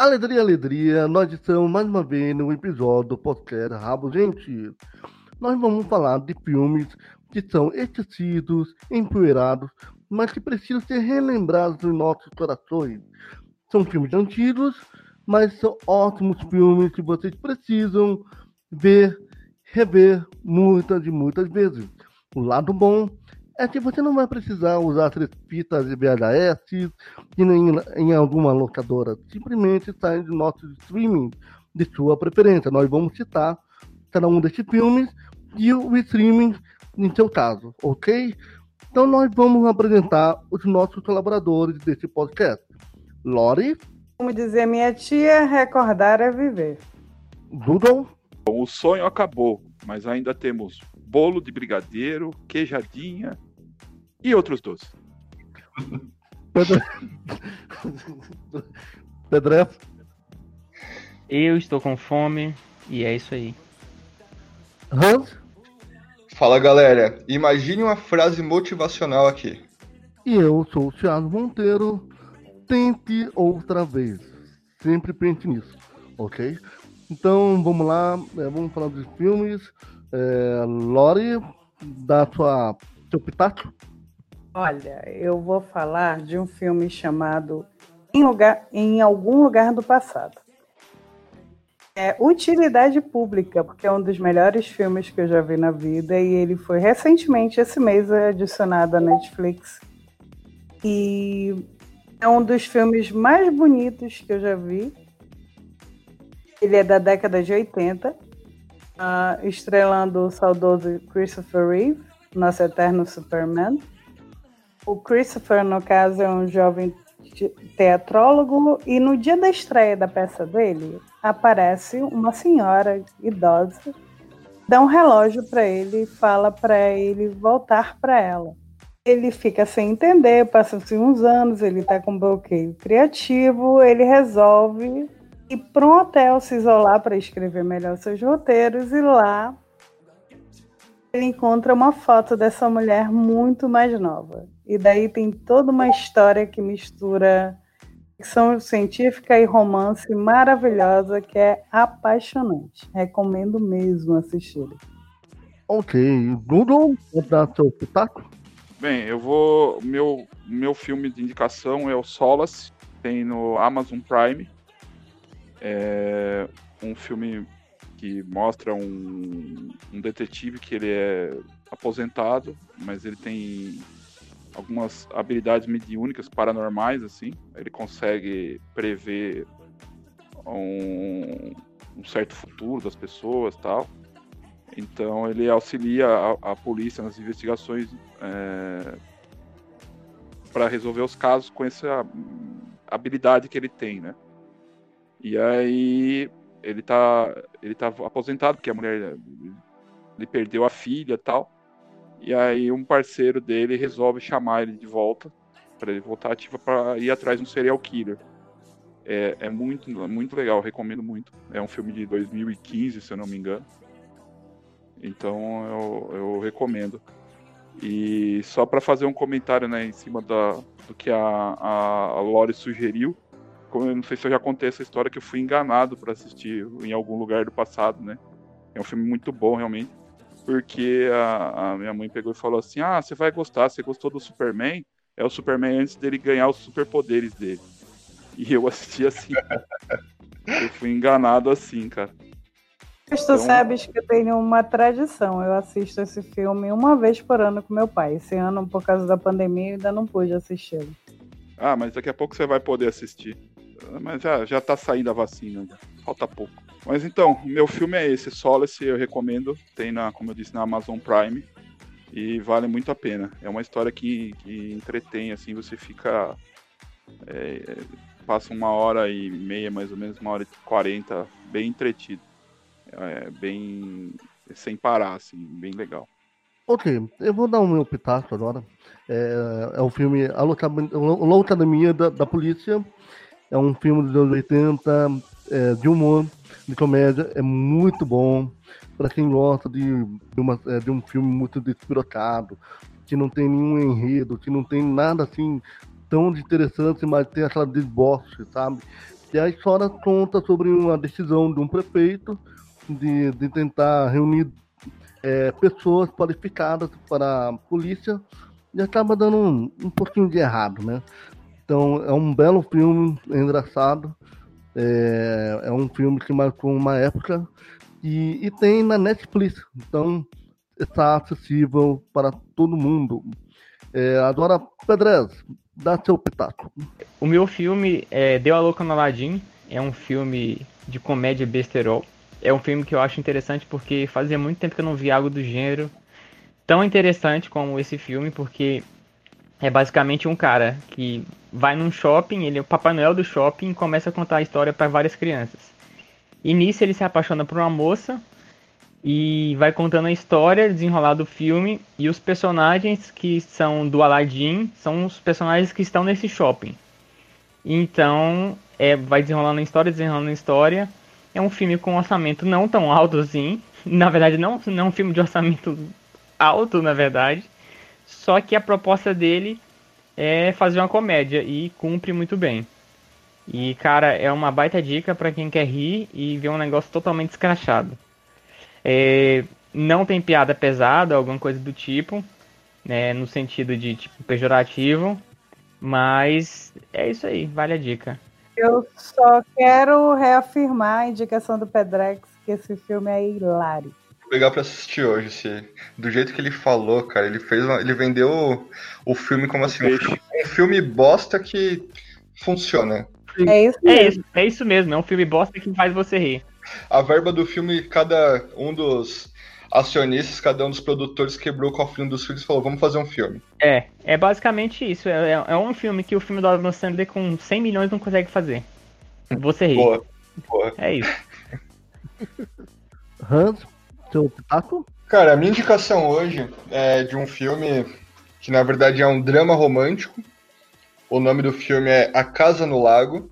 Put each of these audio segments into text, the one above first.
Alegria, alegria, nós estamos mais uma vez no episódio do podcast Rabo Gente. Nós vamos falar de filmes que são esquecidos, empoeirados, mas que precisam ser relembrados em nossos corações. São filmes antigos, mas são ótimos filmes que vocês precisam ver, rever muitas e muitas vezes. O lado bom é que você não vai precisar usar três fitas de VHS e nem em alguma locadora. Simplesmente sai de nosso streaming de sua preferência. Nós vamos citar cada um desses filmes e o streaming em seu caso, ok? Então nós vamos apresentar os nossos colaboradores desse podcast. Lori. Como dizia minha tia, recordar é viver. Doodle. O sonho acabou, mas ainda temos bolo de brigadeiro, queijadinha e outros doces. Pedro... Pedré. Eu estou com fome e é isso aí. Hans. Fala galera, imagine uma frase motivacional aqui. E eu sou o Thiago Monteiro. Tente outra vez. Sempre pense nisso, ok? Então vamos lá, é, vamos falar dos filmes. É, Lori, dá sua, seu pitaco. Olha, eu vou falar de um filme chamado Em, lugar, em Algum Lugar do Passado. É Utilidade Pública, porque é um dos melhores filmes que eu já vi na vida e ele foi recentemente, esse mês, adicionado à Netflix. E é um dos filmes mais bonitos que eu já vi. Ele é da década de 80, uh, estrelando o saudoso Christopher Reeve, nosso eterno Superman. O Christopher, no caso, é um jovem teatrólogo e no dia da estreia da peça dele aparece uma senhora idosa, dá um relógio para ele e fala para ele voltar para ela. Ele fica sem entender, passam-se uns anos, ele está com bloqueio criativo, ele resolve ir para um hotel se isolar para escrever melhor seus roteiros e lá ele encontra uma foto dessa mulher muito mais nova. E daí tem toda uma história que mistura ficção científica e romance maravilhosa que é apaixonante. Recomendo mesmo assistir. Ok. Google, dar seu pitaco? Bem, eu vou. Meu, meu filme de indicação é o Solace, tem no Amazon Prime. É um filme que mostra um, um detetive que ele é aposentado, mas ele tem algumas habilidades mediúnicas paranormais, assim. Ele consegue prever um, um certo futuro das pessoas tal. Então ele auxilia a, a polícia nas investigações é, para resolver os casos com essa habilidade que ele tem, né? E aí ele tá, ele tá aposentado, porque a mulher ele perdeu a filha e tal. E aí um parceiro dele resolve chamar ele de volta, para ele voltar ativa para ir atrás de um serial killer. É, é muito, muito legal, recomendo muito. É um filme de 2015, se eu não me engano. Então eu, eu recomendo. E só para fazer um comentário né, em cima da, do que a, a, a Lore sugeriu, como eu não sei se eu já contei essa história que eu fui enganado para assistir em algum lugar do passado, né? É um filme muito bom, realmente. Porque a, a minha mãe pegou e falou assim: Ah, você vai gostar, você gostou do Superman? É o Superman antes dele ganhar os superpoderes dele. E eu assisti assim. eu fui enganado assim, cara. Mas tu então... sabes que eu tenho uma tradição. Eu assisto esse filme uma vez por ano com meu pai. Esse ano, por causa da pandemia, eu ainda não pude assisti-lo. Ah, mas daqui a pouco você vai poder assistir. Mas já, já tá saindo a vacina, falta pouco. Mas então, meu filme é esse, Solace, eu recomendo. Tem, na, como eu disse, na Amazon Prime. E vale muito a pena. É uma história que, que entretém, assim, você fica. É, passa uma hora e meia, mais ou menos, uma hora e quarenta, bem entretido. É, bem. sem parar, assim, bem legal. Ok, eu vou dar o meu pitaco agora. É, é filme A Loucademia da, da Polícia. É um filme dos anos 80, é, de humor, de comédia. É muito bom. Para quem gosta de, de, uma, é, de um filme muito despirocado, que não tem nenhum enredo, que não tem nada assim tão interessante, mas tem aquela deboche, sabe? E a história conta sobre uma decisão de um prefeito de, de tentar reunir é, pessoas qualificadas para a polícia e acaba dando um, um pouquinho de errado, né? Então é um belo filme, é engraçado. É, é um filme que marcou uma época e, e tem na Netflix. Então está acessível para todo mundo. É, agora, Pedrez, dá seu pitaco. O meu filme é Deu a Louca no Aladdin. É um filme de comédia besterol. É um filme que eu acho interessante porque fazia muito tempo que eu não vi algo do gênero tão interessante como esse filme, porque é basicamente um cara que vai num shopping, ele é o Papai Noel do shopping e começa a contar a história para várias crianças. E nisso ele se apaixona por uma moça e vai contando a história, desenrolar do filme e os personagens que são do Aladdin são os personagens que estão nesse shopping. Então, é, vai desenrolando a história, desenrolando a história. É um filme com orçamento não tão alto assim. Na verdade, não, não é um filme de orçamento alto, na verdade. Só que a proposta dele é fazer uma comédia e cumpre muito bem. E, cara, é uma baita dica para quem quer rir e ver um negócio totalmente escrachado. É, não tem piada pesada, alguma coisa do tipo, né, no sentido de tipo pejorativo, mas é isso aí, vale a dica. Eu só quero reafirmar a indicação do Pedrex que esse filme é hilário. Legal para assistir hoje, se do jeito que ele falou, cara, ele fez, uma, ele vendeu o, o filme como assim, um filme, um filme bosta que funciona. É isso, é isso, é isso mesmo, é um filme bosta que faz você rir a verba do filme, cada um dos acionistas, cada um dos produtores quebrou o cofrinho dos filhos e falou, vamos fazer um filme. É, é basicamente isso. É, é, é um filme que o filme do Adam Sandler com 100 milhões não consegue fazer. Você ri. Boa, boa. É isso. Hans, taco? Cara, a minha indicação hoje é de um filme que na verdade é um drama romântico. O nome do filme é A Casa no Lago.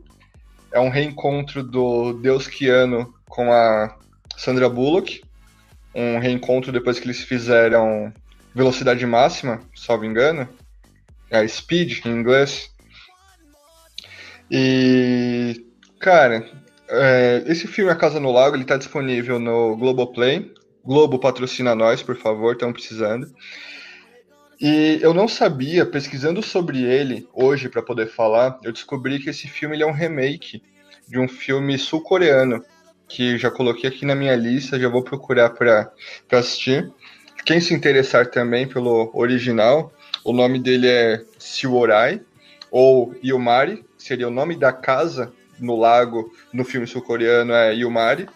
É um reencontro do Deus Keanu com a Sandra Bullock. Um reencontro depois que eles fizeram Velocidade Máxima, salvo engano. É Speed em inglês. E, cara, é, esse filme A Casa no Lago ele está disponível no Globoplay. Globo patrocina nós, por favor, estão precisando. E eu não sabia, pesquisando sobre ele hoje para poder falar, eu descobri que esse filme é um remake de um filme sul-coreano que já coloquei aqui na minha lista, já vou procurar para assistir. Quem se interessar também pelo original, o nome dele é Siworai, ou Yumari, seria o nome da casa no lago no filme sul-coreano é Yumari.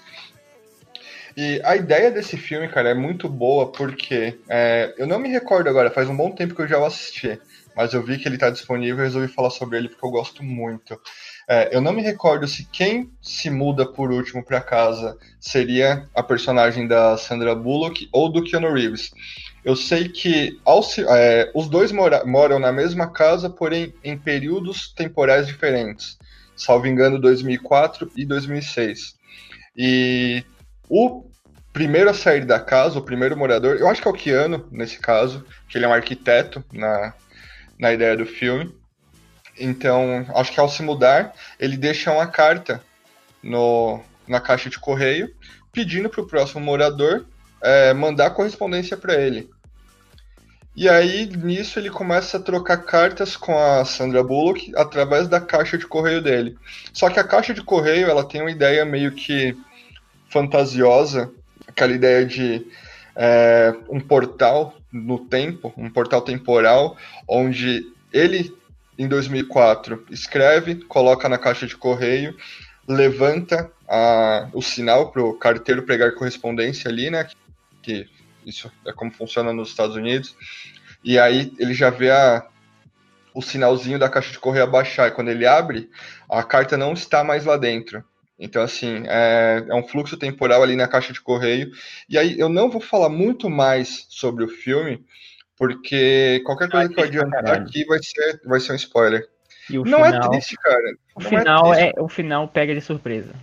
E a ideia desse filme, cara, é muito boa porque é, eu não me recordo agora, faz um bom tempo que eu já o assisti, mas eu vi que ele está disponível e resolvi falar sobre ele porque eu gosto muito. É, eu não me recordo se quem se muda por último para casa seria a personagem da Sandra Bullock ou do Keanu Reeves. Eu sei que ao, é, os dois mora, moram na mesma casa, porém em períodos temporais diferentes. Salvo engano, 2004 e 2006. E o primeiro a sair da casa, o primeiro morador, eu acho que é o Keanu, nesse caso, que ele é um arquiteto na, na ideia do filme. Então, acho que ao se mudar, ele deixa uma carta no, na caixa de correio pedindo para o próximo morador é, mandar correspondência para ele. E aí, nisso, ele começa a trocar cartas com a Sandra Bullock através da caixa de correio dele. Só que a caixa de correio ela tem uma ideia meio que fantasiosa, aquela ideia de é, um portal no tempo, um portal temporal, onde ele em 2004, escreve, coloca na caixa de correio, levanta a, o sinal para o carteiro pregar correspondência ali, né? Que isso é como funciona nos Estados Unidos. E aí ele já vê a, o sinalzinho da caixa de correio abaixar. E quando ele abre, a carta não está mais lá dentro. Então, assim, é, é, um fluxo temporal ali na caixa de correio. E aí eu não vou falar muito mais sobre o filme, porque qualquer coisa que eu adiantar aqui vai ser, vai ser um spoiler. não final, é triste, cara. O final, é, é, o final pega de surpresa.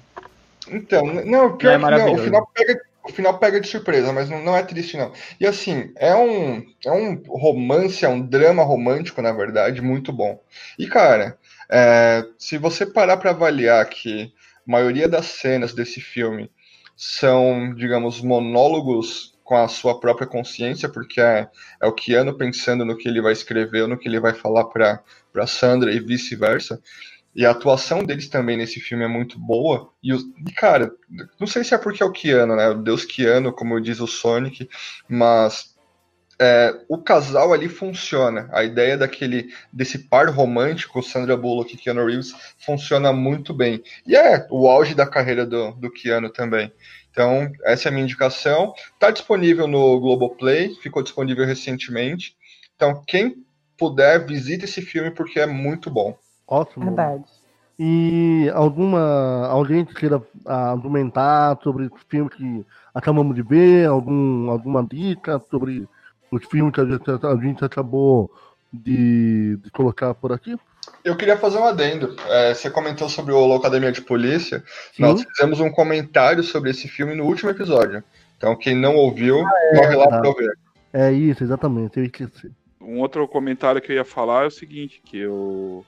Então, não, pior não é não, o final pega, o final pega de surpresa, mas não, não é triste, não. E assim, é um, é um romance, é um drama romântico, na verdade, muito bom. E, cara, É, se você parar para avaliar que maioria das cenas desse filme são, digamos, monólogos com a sua própria consciência, porque é, é o Keanu pensando no que ele vai escrever, no que ele vai falar para Sandra e vice-versa. E a atuação deles também nesse filme é muito boa. E, e, cara, não sei se é porque é o Keanu, né? O Deus Keanu, como diz o Sonic, mas é, o casal ali funciona. A ideia daquele desse par romântico, Sandra Bullock e Keanu Reeves, funciona muito bem. E é o auge da carreira do, do Keanu também. Então, essa é a minha indicação. Está disponível no Globoplay, ficou disponível recentemente. Então, quem puder, visite esse filme porque é muito bom. Ótimo. Verdade. E alguma alguém que queira argumentar sobre o filme que acabamos de ver, algum, alguma dica sobre os filmes que a gente, a gente acabou de, de colocar por aqui? Eu queria fazer um adendo. É, você comentou sobre o Academia de Polícia. Sim. Nós fizemos um comentário sobre esse filme no último episódio. Então, quem não ouviu, ah, é, corre lá tá. para ver. É isso, exatamente. Eu esqueci. Um outro comentário que eu ia falar é o seguinte, que eu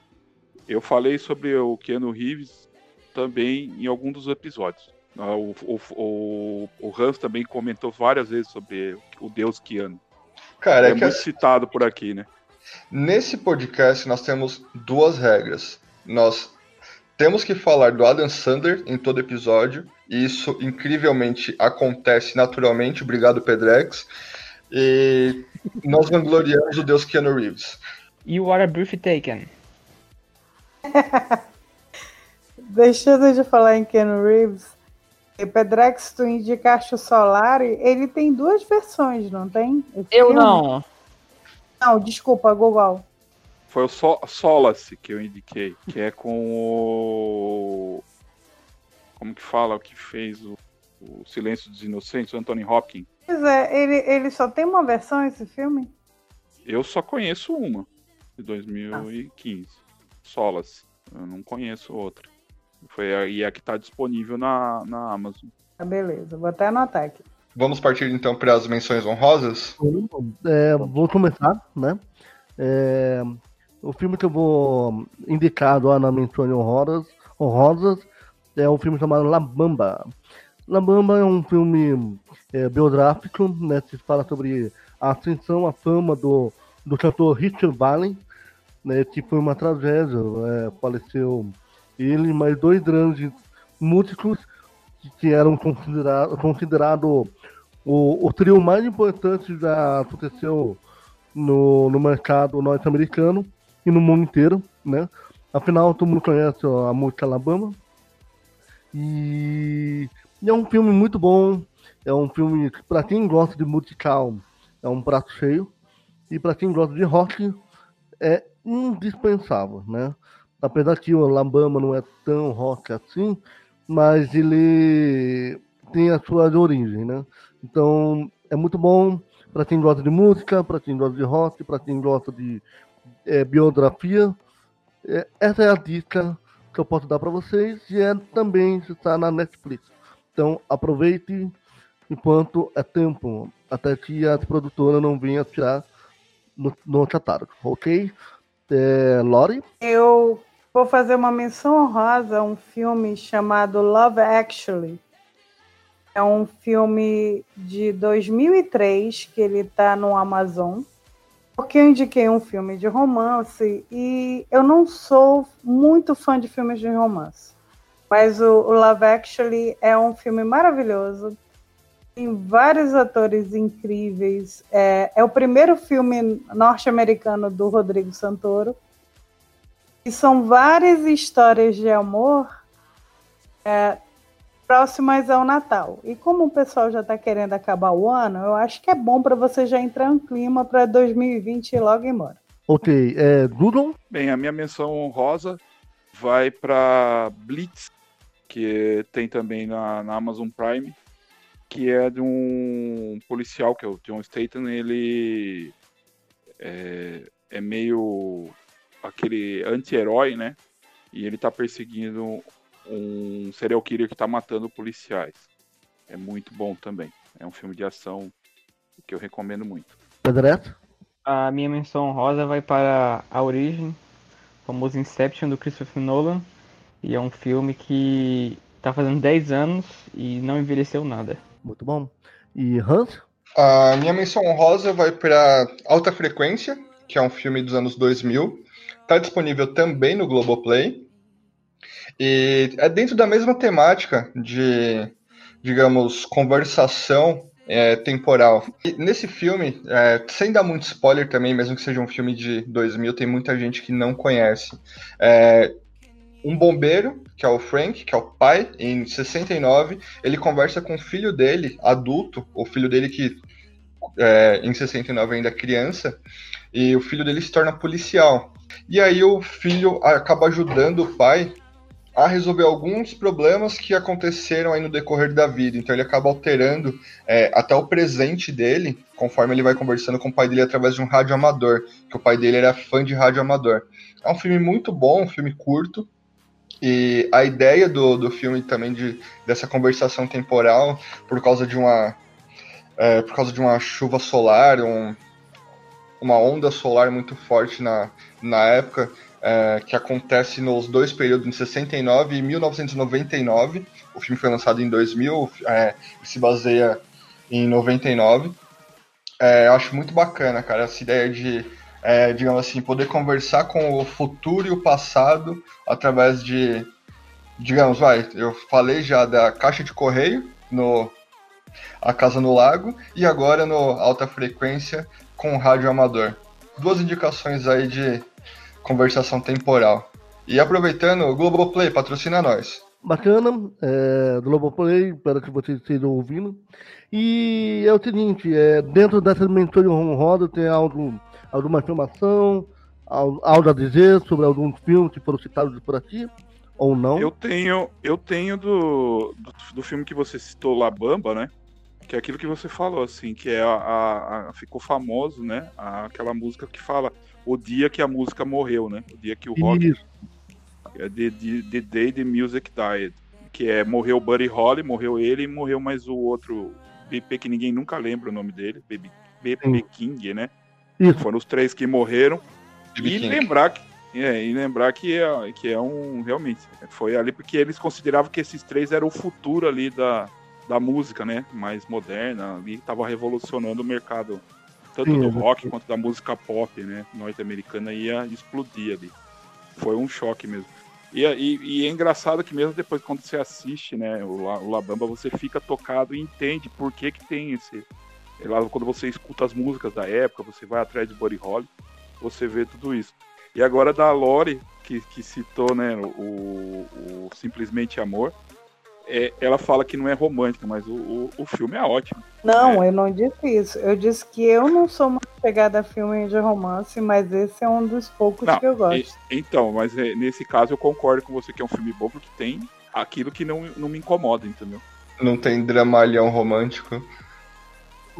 eu falei sobre o Keanu Reeves também em algum dos episódios. Ah, o, o, o, o Hans também comentou várias vezes sobre o Deus Keanu. Cara, é, é muito citado por aqui, né? Nesse podcast nós temos duas regras. Nós temos que falar do Adam Sandler em todo episódio, e isso incrivelmente acontece naturalmente, obrigado Pedrex. E nós vangloriamos o Deus Keanu Reeves. You are a breathtaking. Deixando de falar em Ken Reeves, Pedrex, tu indicaste o Solar, ele tem duas versões, não tem? Eu filme? não. Não, desculpa, Google. Foi o so Solace que eu indiquei, que é com o. Como que fala o que fez o, o Silêncio dos Inocentes, o Anthony Hopkins. Pois é, ele, ele só tem uma versão esse filme? Eu só conheço uma, de 2015. Ah. Solas. Eu não conheço outra. Foi a, e a que está disponível na, na Amazon. Ah, beleza, vou até anotar aqui. Vamos partir então para as menções honrosas? É, vou começar, né? É, o filme que eu vou indicar lá na menções honrosas, honrosas é um filme chamado La Bamba. La Bamba é um filme é, biográfico, né? Que fala sobre a ascensão, a fama do, do cantor Richard Valen, né, que foi uma tragédia, é, faleceu ele, mais dois grandes músicos que, que eram considerados considerado o, o trio mais importante já aconteceu no, no mercado norte-americano e no mundo inteiro, né? Afinal, todo mundo conhece a música Alabama. E, e é um filme muito bom. É um filme que, para quem gosta de musical, é um prato cheio. E para quem gosta de rock, é indispensável, né? Apesar que o Alabama não é tão rock assim, mas ele tem a sua origem, né? Então é muito bom para quem gosta de música, para quem gosta de rock, para quem gosta de é, biografia. É, essa é a dica que eu posso dar para vocês e é também está na Netflix. Então aproveite enquanto é tempo, até que a produtora não venha tirar no, no catálogo, ok? É, Lori? Eu vou fazer uma menção honrosa a um filme chamado Love Actually. É um filme de 2003 que ele está no Amazon. Porque eu indiquei um filme de romance e eu não sou muito fã de filmes de romance. Mas o, Love Actually é um filme maravilhoso tem vários atores incríveis. É, é o primeiro filme norte-americano do Rodrigo Santoro. E são várias histórias de amor é, próximas ao Natal. E como o pessoal já está querendo acabar o ano, eu acho que é bom para você já entrar em clima para 2020 e logo embora. Ok, é, Google? Bem, a minha menção honrosa vai para Blitz, que tem também na, na Amazon Prime que é de um policial, que é o John Statham, ele é, é meio aquele anti-herói, né? E ele tá perseguindo um serial killer que tá matando policiais. É muito bom também. É um filme de ação que eu recomendo muito. Pedreto? A minha menção rosa vai para A Origem, famoso Inception do Christopher Nolan. E é um filme que tá fazendo 10 anos e não envelheceu nada. Muito bom. E Hans? A minha menção honrosa vai para Alta Frequência, que é um filme dos anos 2000. Está disponível também no Globoplay. E é dentro da mesma temática de, digamos, conversação é, temporal. E nesse filme, é, sem dar muito spoiler também, mesmo que seja um filme de 2000, tem muita gente que não conhece. É, um bombeiro, que é o Frank, que é o pai, em 69, ele conversa com o filho dele, adulto, o filho dele que é, em 69 ainda é criança, e o filho dele se torna policial. E aí o filho acaba ajudando o pai a resolver alguns problemas que aconteceram aí no decorrer da vida. Então ele acaba alterando é, até o presente dele, conforme ele vai conversando com o pai dele através de um rádio amador, que o pai dele era fã de rádio amador. É um filme muito bom, um filme curto. E a ideia do, do filme também de, dessa conversação temporal, por causa de uma é, por causa de uma chuva solar, um, uma onda solar muito forte na, na época, é, que acontece nos dois períodos, em 69 e 1999. O filme foi lançado em 2000, é, se baseia em 99. É, eu acho muito bacana, cara, essa ideia de, é, digamos assim, poder conversar com o futuro e o passado através de, digamos, vai, eu falei já da caixa de correio no A Casa no Lago e agora no Alta Frequência com rádio amador. Duas indicações aí de conversação temporal. E aproveitando, o Globoplay patrocina nós. Bacana, é, Globoplay, espero que vocês estejam ouvindo. E é o seguinte, é, dentro dessa mentoria honrosa tem algo, alguma informação, algo a dizer sobre alguns filmes que foram citados por aqui, ou não? Eu tenho, eu tenho do, do, do filme que você citou, La Bamba, né? Que é aquilo que você falou, assim, que é a, a, a ficou famoso, né? A, aquela música que fala o dia que a música morreu, né? O dia que o rock Isso. é the, the, the Day the Music Died, que é morreu o Buddy Holly, morreu ele e morreu mais o outro BP que ninguém nunca lembra o nome dele, BP, King, né? Isso. Foram os três que morreram. e King. lembrar que é, e lembrar que é, que é um realmente foi ali porque eles consideravam que esses três eram o futuro ali da, da música, né? Mais moderna, ali estava revolucionando o mercado, tanto Sim, do rock quanto da música pop, né? Norte-americana ia explodir ali. Foi um choque mesmo. E, e, e, é engraçado que mesmo depois quando você assiste, né, o, o Labamba, você fica tocado e entende por que que tem esse... Lá, quando você escuta as músicas da época, você vai atrás de Buddy Holly, você vê tudo isso. E agora da Lore, que, que citou, né, o, o Simplesmente Amor, é, ela fala que não é romântica, mas o, o, o filme é ótimo. Não, é. eu não disse isso. Eu disse que eu não sou muito pegada a filme de romance, mas esse é um dos poucos não, que eu gosto. E, então, mas é, nesse caso eu concordo com você que é um filme bom, porque tem aquilo que não, não me incomoda, entendeu? Não tem dramalhão romântico.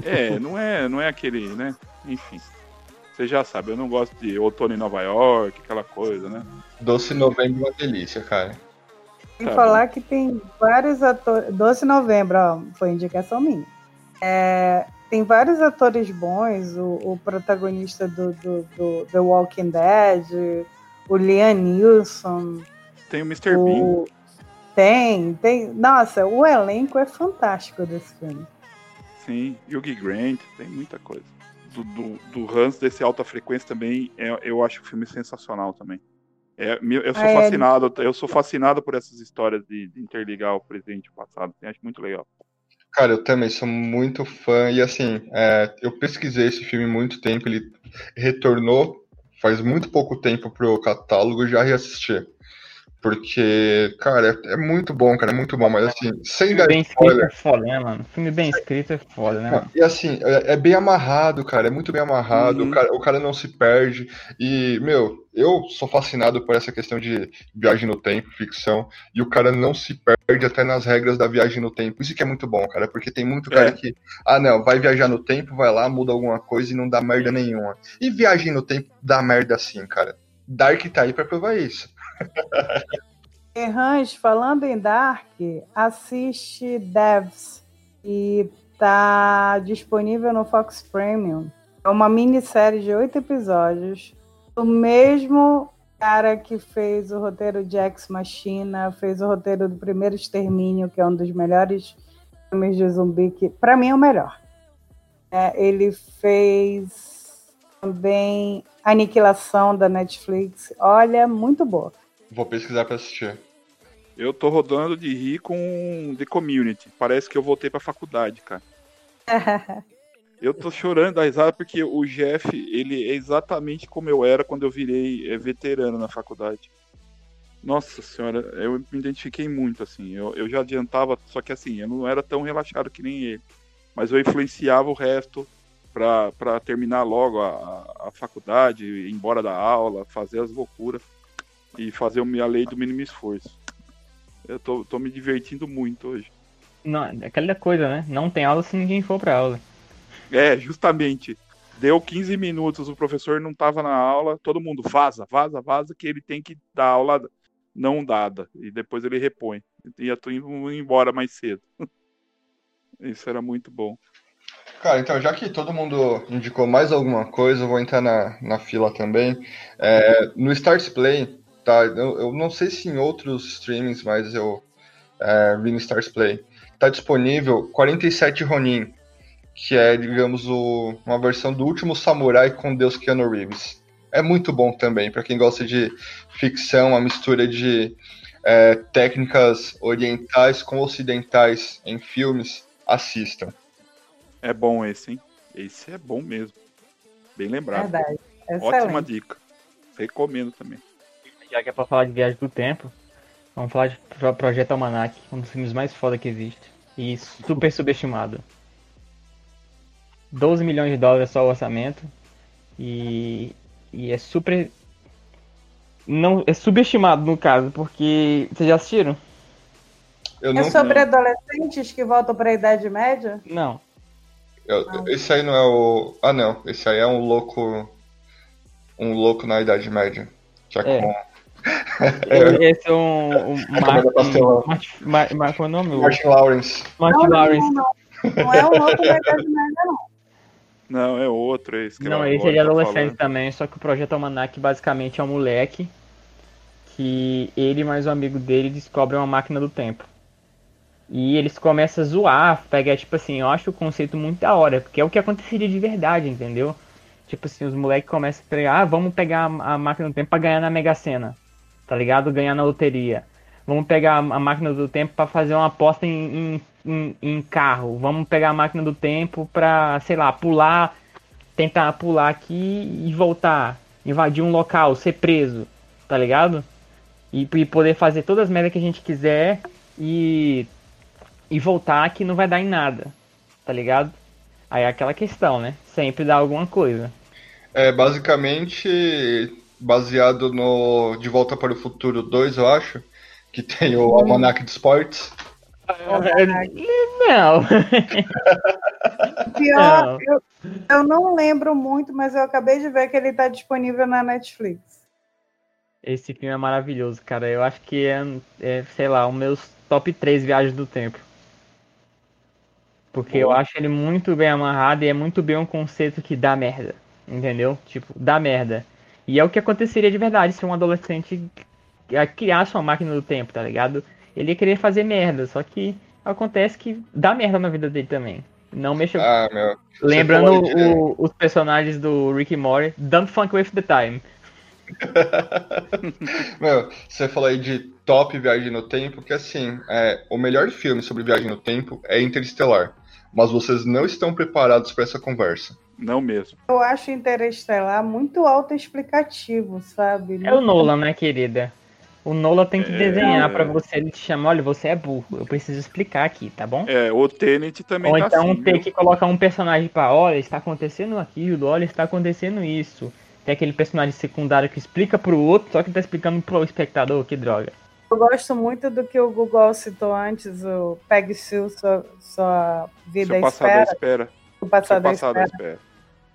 É, não é, não é aquele, né? Enfim. Você já sabe, eu não gosto de outono em Nova York, aquela coisa, né? Doce Novembro é uma delícia, cara. Sem tá falar bom. que tem vários atores. 12 de novembro, ó, foi indicação minha. É, tem vários atores bons, o, o protagonista do, do, do, The Walking Dead, o Liam Neeson. Tem o Mr. O... Bean. Tem, tem. Nossa, o elenco é fantástico desse filme. Sim, Hugh Grant, tem muita coisa. Do, do, do Hans desse alta frequência também, é, eu acho o filme sensacional também. É, eu sou ah, é. fascinado, eu sou fascinado por essas histórias de, de interligar o presente e o passado. Eu acho muito legal. Cara, eu também sou muito fã e assim, é, eu pesquisei esse filme muito tempo, ele retornou faz muito pouco tempo pro catálogo e já reassisti. Porque, cara, é, é, muito bom, cara, é muito bom, mas assim, sem dar bem spoiler. Escrito é foda, né, mano? Filme bem escrito é foda, né? Mano? E assim, é, é, bem amarrado, cara, é muito bem amarrado, uhum. o, cara, o cara não se perde. E, meu, eu sou fascinado por essa questão de viagem no tempo, ficção, e o cara não se perde até nas regras da viagem no tempo. Isso que é muito bom, cara, porque tem muito cara é. que, ah, não, vai viajar no tempo, vai lá, muda alguma coisa e não dá merda nenhuma. E viagem no tempo dá merda assim, cara. Dark tá aí pra provar isso. Hans, falando em Dark, assiste Devs e tá disponível no Fox Premium. É uma minissérie de oito episódios do mesmo cara que fez o roteiro de Ex Machina, fez o roteiro do Primeiro Extermínio, que é um dos melhores filmes de zumbi, que para mim é o melhor. É, ele fez também Aniquilação da Netflix. Olha, muito boa. Vou pesquisar para assistir. Eu tô rodando de rir com The Community. Parece que eu voltei pra faculdade, cara. eu tô chorando da risada porque o Jeff, ele é exatamente como eu era quando eu virei é, veterano na faculdade. Nossa senhora, eu me identifiquei muito, assim. Eu, eu já adiantava, só que assim, eu não era tão relaxado que nem ele. Mas eu influenciava o resto para terminar logo a, a faculdade, ir embora da aula, fazer as loucuras e fazer a minha lei do mínimo esforço. Eu tô, tô me divertindo muito hoje. Não, aquela coisa, né? Não tem aula se ninguém for pra aula. É, justamente. Deu 15 minutos, o professor não tava na aula, todo mundo vaza, vaza, vaza, que ele tem que dar aula não dada. E depois ele repõe. E eu tô indo embora mais cedo. Isso era muito bom. Cara, então já que todo mundo indicou mais alguma coisa, eu vou entrar na, na fila também. É, no Start Play, tá? Eu, eu, não sei se em outros streamings, mas eu é, vi no Stars Play. Tá disponível 47 Ronin, que é, digamos, o, uma versão do último samurai com Deus Keanu Reeves. É muito bom também, para quem gosta de ficção, uma mistura de é, técnicas orientais com ocidentais em filmes, assistam. É bom esse, hein? Esse é bom mesmo. Bem lembrado. Verdade. Ótima dica. Recomendo também já que é pra falar de Viagem do Tempo, vamos falar de Projeto Almanac, um dos filmes mais foda que existe. E super subestimado. 12 milhões de dólares só o orçamento. E, e é super. Não, é subestimado no caso, porque. Vocês já assistiram? Eu não, é sobre não. adolescentes que voltam para a Idade Média? Não. Eu, esse aí não é o. Ah, não. Esse aí é um louco. Um louco na Idade Média. Já é. com esse é um, um Martin, Martin, Martin, é o nome? Martin Lawrence. Martin não, Lawrence. Não, não, não. é o outro da Média, não. Não, é outro, é esse que Não, esse é de tá adolescente tá também, só que o Projeto Almanac basicamente é um moleque que ele mais um amigo dele descobrem uma máquina do tempo. E eles começam a zoar, pegar, tipo assim, eu acho o conceito muito da hora, porque é o que aconteceria de verdade, entendeu? Tipo assim, os moleques começam a pegar, ah, vamos pegar a máquina do tempo pra ganhar na Mega Sena tá ligado? Ganhar na loteria. Vamos pegar a máquina do tempo para fazer uma aposta em, em, em, carro. Vamos pegar a máquina do tempo para, sei lá, pular, tentar pular aqui e voltar, invadir um local, ser preso, tá ligado? E, e poder fazer todas as merdas que a gente quiser e, e voltar que não vai dar em nada, tá ligado? Aí é aquela questão, né? Sempre dá alguma coisa. É, basicamente baseado no De Volta para o Futuro 2, eu acho, que tem o Almanac de Esportes. Não. Pior, não. Eu, eu não lembro muito, mas eu acabei de ver que ele está disponível na Netflix. Esse filme é maravilhoso, cara. Eu acho que é, é sei lá, um meus top 3 viagens do tempo. Porque Boa. eu acho ele muito bem amarrado e é muito bem um conceito que dá merda. Entendeu? Tipo, dá merda. E é o que aconteceria de verdade se um adolescente criasse uma máquina do tempo, tá ligado? Ele ia querer fazer merda, só que acontece que dá merda na vida dele também. Não mexa. Ah, meu. Lembrando de... o, os personagens do Rick Morty, Don't Funk With the Time. meu, você falou aí de top viagem no tempo, que assim, é, o melhor filme sobre viagem no tempo é Interestelar. Mas vocês não estão preparados para essa conversa. Não mesmo. Eu acho Interestelar muito autoexplicativo, sabe? É o Nolan, né, querida? O Nolan tem que é... desenhar para você, ele te chama, olha, você é burro, eu preciso explicar aqui, tá bom? É, o Tenet também Ou tá então assim, ter viu? que colocar um personagem para, olha, está acontecendo aquilo, olha, está acontecendo isso. Tem aquele personagem secundário que explica pro outro, só que tá explicando pro espectador, que droga. Eu gosto muito do que o Google citou antes, o Peg Sue, sua, sua vida Seu espera. espera. O passado, Seu passado espera. espera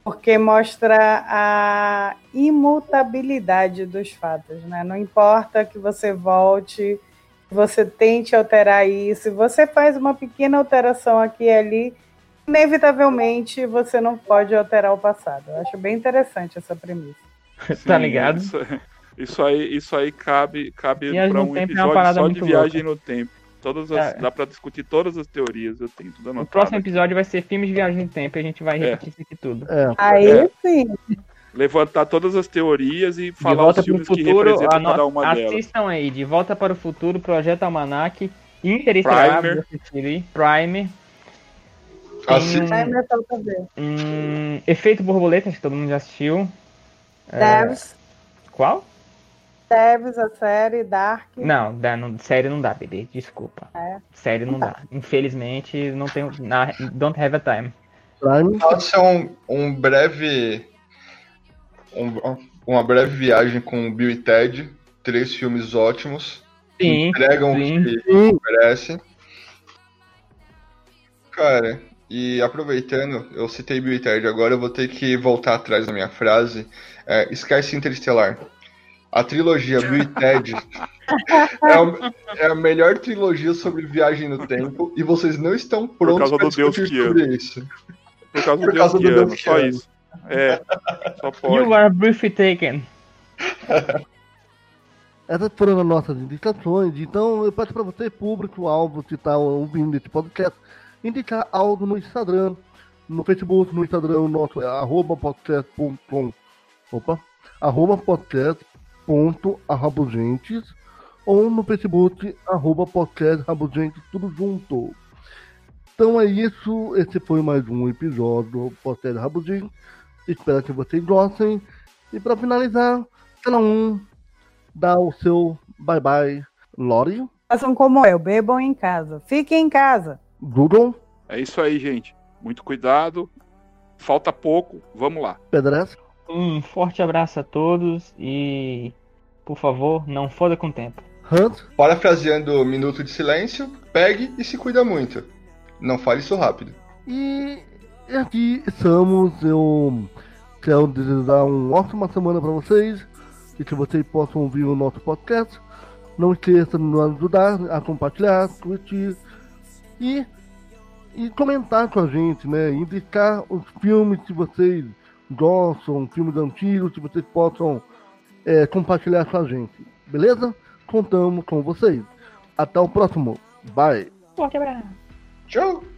porque mostra a imutabilidade dos fatos, né? Não importa que você volte, que você tente alterar isso, você faz uma pequena alteração aqui e ali, inevitavelmente você não pode alterar o passado. Eu acho bem interessante essa premissa. Sim, tá ligado? Isso, Isso aí, isso aí cabe, cabe no um é episódio parada só de viagem no tempo. Todas as, É. Dá pra discutir todas as teorias, eu tenho tudo O anotado. próximo episódio vai ser filmes de viagem no tempo e a gente vai É. repetir isso aqui tudo. É, Aí É. sim. Levantar todas as teorias e falar os para o filmes que futuro, representam ano- cada uma delas. assistam aí, De Volta para o Futuro, Projeto Almanac, Interestelar, Primer. Primer, Assi- Tem- Aí me falta ver. hum, Efeito Borboleta, acho que todo mundo já assistiu. Devs, Qual? Devs, a série, Dark. Não, dá, não, série não dá, bebê, desculpa. É. Série não dá. Infelizmente, não tenho. na- don't have a time. Prime. Faça um, um breve. um- uma breve viagem com Bill e Ted. Três filmes ótimos. Sim, Entregam sim. o que Sim, merece. Cara, e aproveitando, eu citei Bill e Ted, agora eu vou ter que voltar atrás da minha frase. É, Esquece Interestelar. A trilogia Bill e Ted é, o- é a melhor trilogia sobre viagem no tempo e vocês não estão prontos para do Deus discutir que sobre isso. Por causa Por do causa Deus do que Deus ama, que só isso. É, só pode. You are breathtaking. essas foram as nossas indicações. Então, eu peço para você, público-alvo, que está ouvindo esse podcast, indicar algo no Instagram, no Facebook, no Instagram, o nosso é arroba podcast.com. Opa! Arroba podcast.arrabugentes ou no Facebook, arroba podcast rabugentes, tudo junto. Então é isso, esse foi mais um episódio do Podcast Rabugentes. Espero que vocês gostem. E para finalizar, cada um dá o seu bye bye. Lori, Façam como eu, bebam em casa. Fiquem em casa. Google, É isso aí, gente. Muito cuidado. Falta pouco. Vamos lá. Pedres, Um forte abraço a todos e, por favor, não foda com o tempo. Hans, Parafraseando o Minuto de Silêncio, pegue e se cuida muito. Não fale isso rápido. e aqui estamos. Eu quero desejar uma ótima semana para vocês e que vocês possam ouvir o nosso podcast. Não esqueça de nos ajudar a compartilhar, curtir e, e comentar com a gente, né? Indicar os filmes que vocês gostam, filmes antigos que vocês possam é, compartilhar com a gente. Beleza? Contamos com vocês. Até o próximo. Bye. Forte abraço. Tchau!